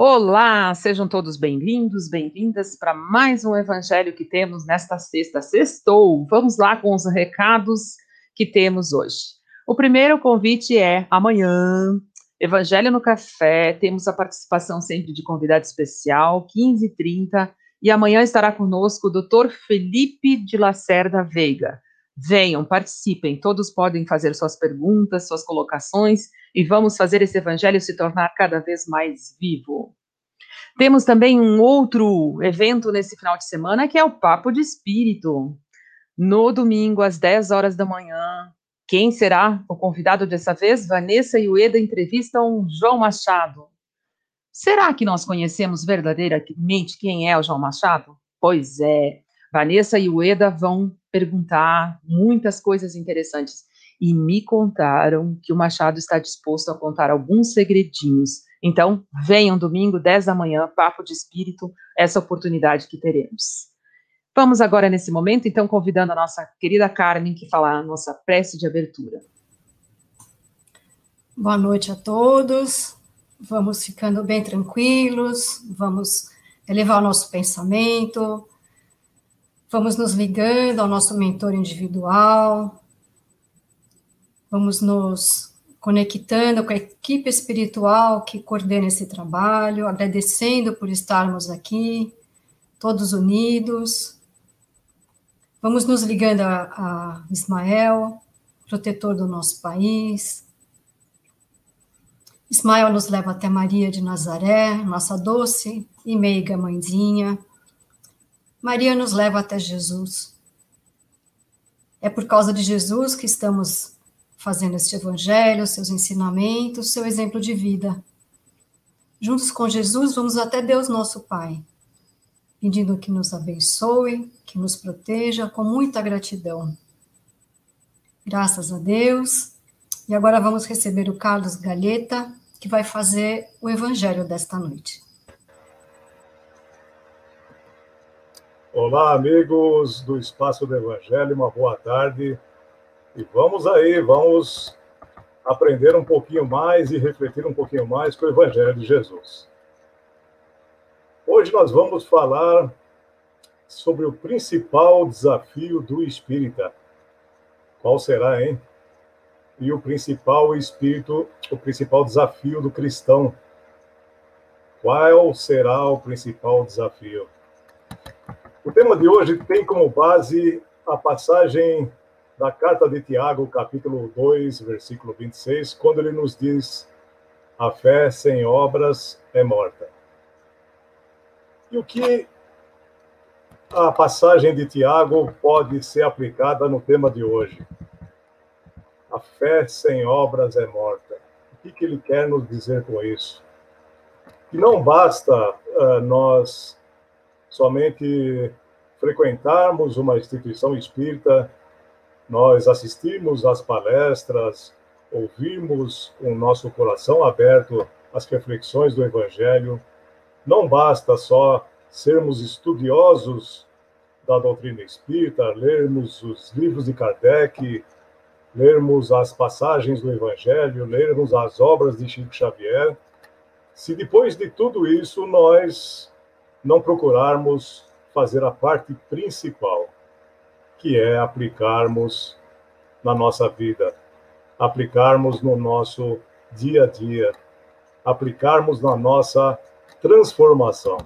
Olá, sejam todos bem-vindos, bem-vindas para mais um evangelho que temos nesta sexta. Sextou. Vamos lá com os recados que temos hoje. O primeiro convite é amanhã, Evangelho no Café. Temos a participação sempre de convidado especial, 15h30. E amanhã estará conosco o Dr. Felipe de Lacerda Veiga. Venham, participem, todos podem fazer suas perguntas, suas colocações e vamos fazer esse evangelho se tornar cada vez mais vivo. Temos também um outro evento nesse final de semana, que é o Papo de Espírito. No domingo, às 10 horas da manhã. Quem será o convidado dessa vez? Vanessa e Ueda entrevistam João Machado. Será que nós conhecemos verdadeiramente quem é o João Machado? Pois é, Vanessa e Ueda vão perguntar muitas coisas interessantes e me contaram que o Machado está disposto a contar alguns segredinhos. Então, venham domingo, 10 da manhã, Papo de Espírito, essa oportunidade que teremos. Vamos agora, nesse momento, então, convidando a nossa querida Carmen, que fala a nossa prece de abertura. Boa noite a todos. Vamos ficando bem tranquilos, vamos elevar o nosso pensamento, vamos nos ligando ao nosso mentor individual, Vamos nos conectando com a equipe espiritual que coordena esse trabalho, agradecendo por estarmos aqui, todos unidos. Vamos nos ligando a, a Ismael, protetor do nosso país. Ismael nos leva até Maria de Nazaré, nossa doce e meiga mãezinha. Maria nos leva até Jesus. É por causa de Jesus que estamos fazendo este evangelho, seus ensinamentos, seu exemplo de vida. Juntos com Jesus, vamos até Deus nosso Pai, pedindo que nos abençoe, que nos proteja com muita gratidão. Graças a Deus. E agora vamos receber o Carlos Galheta, que vai fazer o evangelho desta noite. Olá, amigos do Espaço do Evangelho, uma boa tarde. E vamos aí, vamos aprender um pouquinho mais e refletir um pouquinho mais com o Evangelho de Jesus. Hoje nós vamos falar sobre o principal desafio do espírita. Qual será, hein? E o principal espírito, o principal desafio do cristão. Qual será o principal desafio? O tema de hoje tem como base a passagem da carta de Tiago, capítulo 2, versículo 26, quando ele nos diz: a fé sem obras é morta. E o que a passagem de Tiago pode ser aplicada no tema de hoje? A fé sem obras é morta. O que, ele quer nos dizer com isso? Que não basta uh, nós somente frequentarmos uma instituição espírita nós assistimos às palestras, ouvimos com nosso coração aberto as reflexões do Evangelho. Não basta só sermos estudiosos da doutrina espírita, lermos os livros de Kardec, lermos as passagens do Evangelho, lermos as obras de Chico Xavier, se depois de tudo isso nós não procurarmos fazer a parte principal, que é aplicarmos na nossa vida, aplicarmos no nosso dia a dia, aplicarmos na nossa transformação.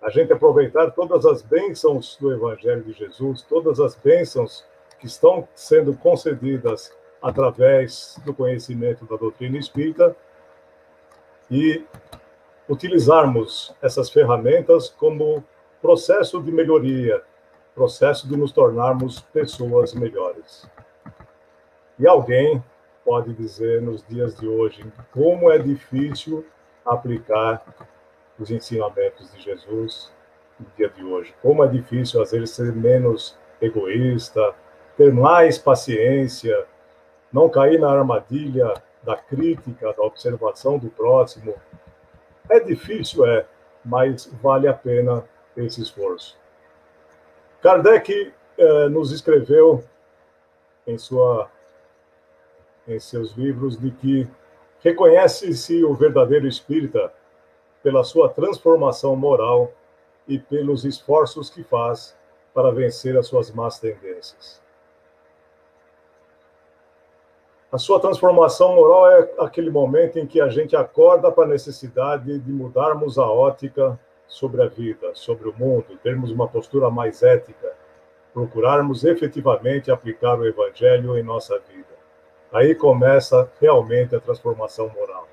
A gente aproveitar todas as bênçãos do Evangelho de Jesus, todas as bênçãos que estão sendo concedidas através do conhecimento da doutrina espírita e utilizarmos essas ferramentas como processo de melhoria, processo de nos tornarmos pessoas melhores. E alguém pode dizer nos dias de hoje como é difícil aplicar os ensinamentos de Jesus no dia de hoje. Como é difícil, às vezes, ser menos egoísta, ter mais paciência, não cair na armadilha da crítica, da observação do próximo. É difícil, é, mas vale a pena esse esforço. Kardec eh, nos escreveu em, sua, em seus livros de que reconhece-se o verdadeiro espírita pela sua transformação moral e pelos esforços que faz para vencer as suas más tendências. A sua transformação moral é aquele momento em que a gente acorda para a necessidade de mudarmos a ótica sobre a vida, sobre o mundo, termos uma postura mais ética, procurarmos efetivamente aplicar o evangelho em nossa vida. Aí começa realmente a transformação moral.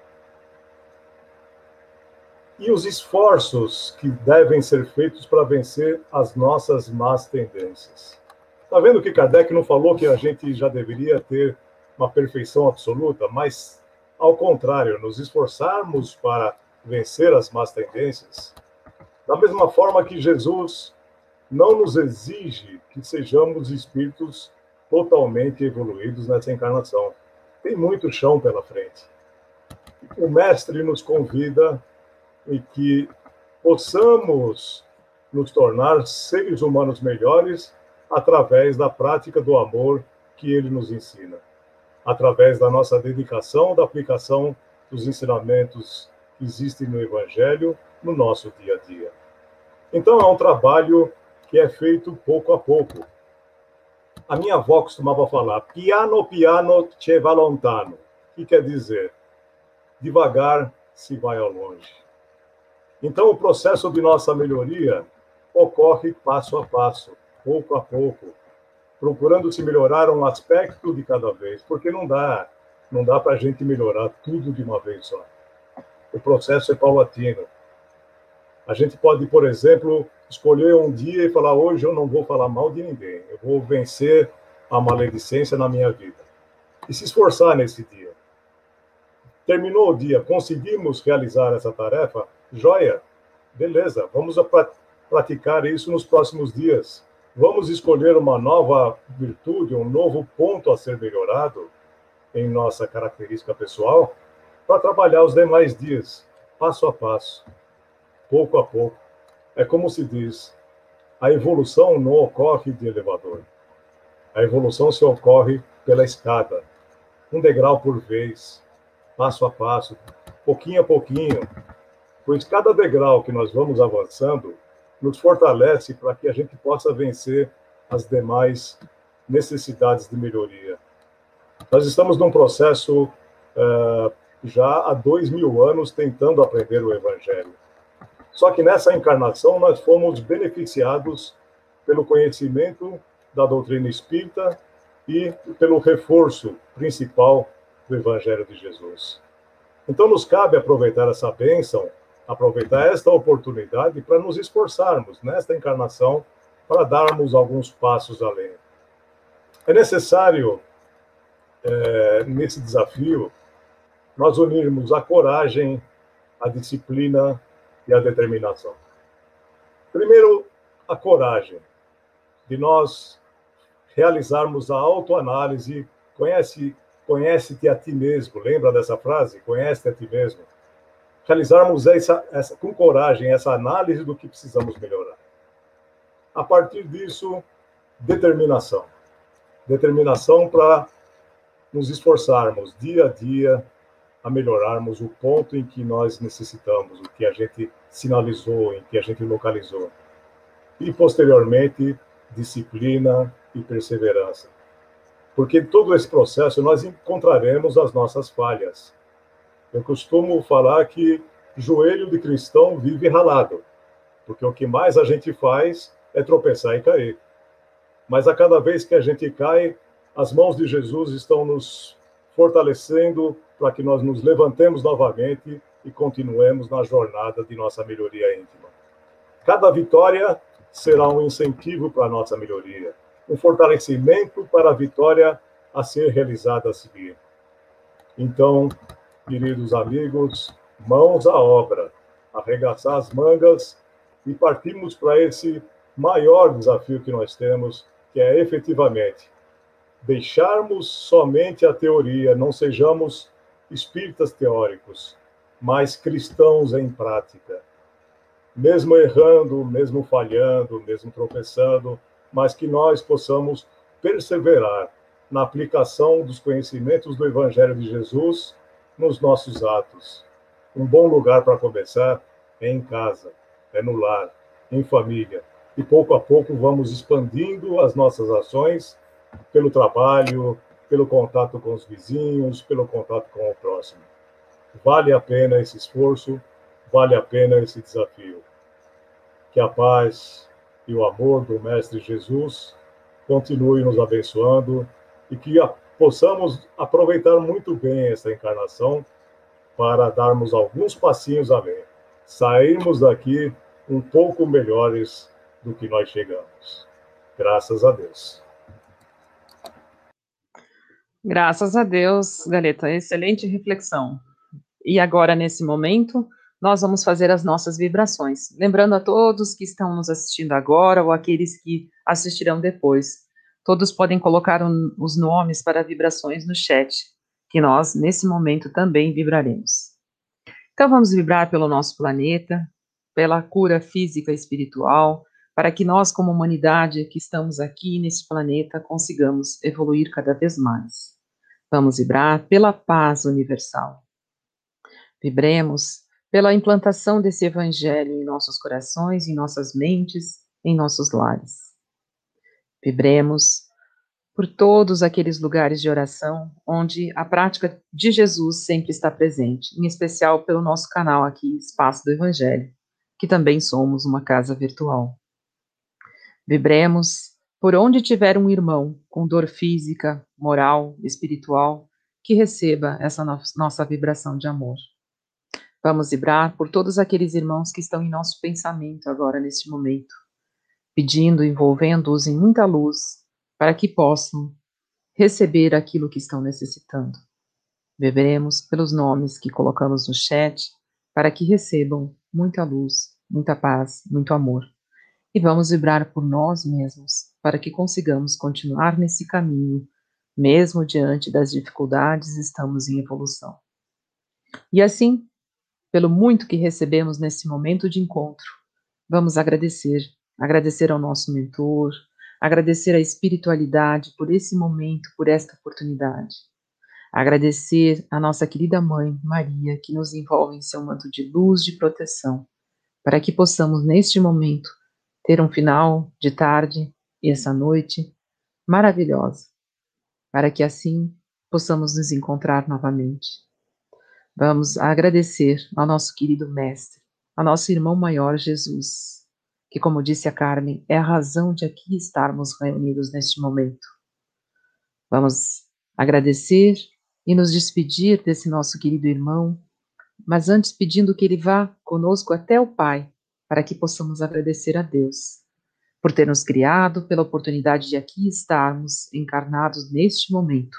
E os esforços que devem ser feitos para vencer as nossas más tendências. Está vendo que Kardec não falou que a gente já deveria ter uma perfeição absoluta, mas, ao contrário, nos esforçarmos para vencer as más tendências, da mesma forma que Jesus não nos exige que sejamos espíritos totalmente evoluídos nessa encarnação. Tem muito chão pela frente. O Mestre nos convida e que possamos nos tornar seres humanos melhores através da prática do amor que ele nos ensina, através da nossa dedicação, da aplicação dos ensinamentos que existem no Evangelho no nosso dia a dia. Então, é um trabalho que é feito pouco a pouco. A minha avó costumava falar piano, piano, che va lontano, que quer dizer devagar se vai ao longe. Então, o processo de nossa melhoria ocorre passo a passo, pouco a pouco, procurando se melhorar um aspecto de cada vez, porque não dá, não dá para a gente melhorar tudo de uma vez só. O processo é paulatino. A gente pode, por exemplo, escolher um dia e falar: hoje eu não vou falar mal de ninguém, eu vou vencer a maledicência na minha vida. E se esforçar nesse dia. Terminou o dia, conseguimos realizar essa tarefa, Joia, beleza, vamos praticar isso nos próximos dias. Vamos escolher uma nova virtude, um novo ponto a ser melhorado em nossa característica pessoal para trabalhar os demais dias, passo a passo, pouco a pouco. É como se diz, a evolução não ocorre de elevador. A evolução se ocorre pela escada, um degrau por vez, passo a passo, pouquinho a pouquinho, pois cada degrau que nós vamos avançando nos fortalece para que a gente possa vencer as demais necessidades de melhoria. Nós estamos num processo uh, já há dois mil anos tentando aprender o Evangelho. Só que nessa encarnação nós fomos beneficiados pelo conhecimento da doutrina espírita e pelo reforço principal do Evangelho de Jesus. Então nos cabe aproveitar essa bênção aproveitar esta oportunidade para nos esforçarmos nesta encarnação para darmos alguns passos além. É necessário, é, nesse desafio, nós unirmos a coragem, a disciplina e a determinação. Primeiro, a coragem de nós realizarmos a autoanálise. Conhece, conhece-te a ti mesmo. Lembra dessa frase? Conhece-te a ti mesmo realizarmos essa, essa, com coragem essa análise do que precisamos melhorar. A partir disso, determinação. Determinação para nos esforçarmos dia a dia a melhorarmos o ponto em que nós necessitamos, o que a gente sinalizou, em que a gente localizou. E, posteriormente, disciplina e perseverança. Porque em todo esse processo nós encontraremos as nossas falhas, eu costumo falar que joelho de cristão vive ralado, porque o que mais a gente faz é tropeçar e cair. Mas a cada vez que a gente cai, as mãos de Jesus estão nos fortalecendo para que nós nos levantemos novamente e continuemos na jornada de nossa melhoria íntima. Cada vitória será um incentivo para a nossa melhoria, um fortalecimento para a vitória a ser realizada a seguir. Então, queridos amigos, mãos à obra, arregaçar as mangas e partimos para esse maior desafio que nós temos, que é efetivamente deixarmos somente a teoria, não sejamos espíritas teóricos, mas cristãos em prática. Mesmo errando, mesmo falhando, mesmo tropeçando, mas que nós possamos perseverar na aplicação dos conhecimentos do Evangelho de Jesus nos nossos atos. Um bom lugar para começar é em casa, é no lar, em família. E pouco a pouco vamos expandindo as nossas ações pelo trabalho, pelo contato com os vizinhos, pelo contato com o próximo. Vale a pena esse esforço, vale a pena esse desafio. Que a paz e o amor do Mestre Jesus continue nos abençoando e que a, possamos aproveitar muito bem essa encarnação para darmos alguns passinhos além, sairmos daqui um pouco melhores do que nós chegamos. Graças a Deus. Graças a Deus, Galeta, excelente reflexão. E agora, nesse momento, nós vamos fazer as nossas vibrações. Lembrando a todos que estão nos assistindo agora ou aqueles que assistirão depois, todos podem colocar um, os nomes para vibrações no chat, que nós, nesse momento, também vibraremos. Então, vamos vibrar pelo nosso planeta, pela cura física e espiritual, para que nós, como humanidade que estamos aqui nesse planeta, consigamos evoluir cada vez mais. Vamos vibrar pela paz universal. Vibremos pela implantação desse evangelho em nossos corações, em nossas mentes, em nossos lares. Vibremos por todos aqueles lugares de oração onde a prática de Jesus sempre está presente, em especial pelo nosso canal aqui, Espaço do Evangelho, que também somos uma casa virtual. Vibremos por onde tiver um irmão com dor física, moral, espiritual, que receba essa no nossa vibração de amor. Vamos vibrar por todos aqueles irmãos que estão em nosso pensamento agora, neste momento, pedindo, envolvendo-os em muita luz, para que possam receber aquilo que estão necessitando. Beberemos pelos nomes que colocamos no chat, para que recebam muita luz, muita paz, muito amor. E vamos vibrar por nós mesmos, para que consigamos continuar nesse caminho, mesmo diante das dificuldades, estamos em evolução. E assim, pelo muito que recebemos nesse momento de encontro. Vamos agradecer, agradecer ao nosso mentor, agradecer à espiritualidade por esse momento, por esta oportunidade. Agradecer à nossa querida mãe, Maria, que nos envolve em seu manto de luz, de proteção, para que possamos, neste momento, ter um final de tarde e essa noite maravilhosa, para que assim possamos nos encontrar novamente. Vamos agradecer ao nosso querido Mestre, ao nosso irmão maior Jesus, que, como disse a Carmen, é a razão de aqui estarmos reunidos neste momento. Vamos agradecer e nos despedir desse nosso querido irmão, mas antes pedindo que ele vá conosco até o Pai, para que possamos agradecer a Deus por ter nos criado, pela oportunidade de aqui estarmos encarnados neste momento,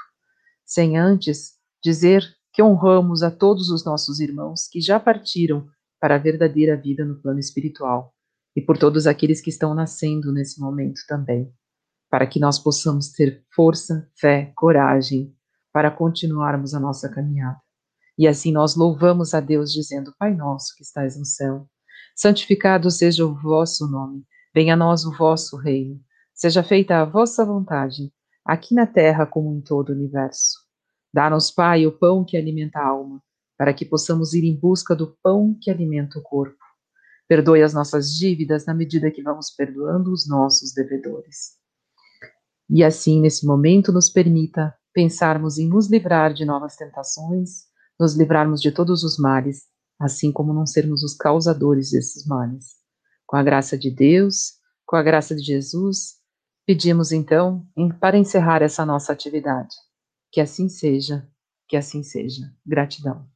sem antes dizer que honramos a todos os nossos irmãos que já partiram para a verdadeira vida no plano espiritual e por todos aqueles que estão nascendo nesse momento também, para que nós possamos ter força, fé, coragem para continuarmos a nossa caminhada. E assim nós louvamos a Deus dizendo: Pai nosso que estais no céu, santificado seja o vosso nome, venha a nós o vosso reino, seja feita a vossa vontade, aqui na terra como em todo o universo. Dá-nos, Pai, o pão que alimenta a alma, para que possamos ir em busca do pão que alimenta o corpo. Perdoe as nossas dívidas na medida que vamos perdoando os nossos devedores. E assim, nesse momento, nos permita pensarmos em nos livrar de novas tentações, nos livrarmos de todos os males, assim como não sermos os causadores desses males. Com a graça de Deus, com a graça de Jesus, pedimos então para encerrar essa nossa atividade que assim seja, que assim seja. Gratidão.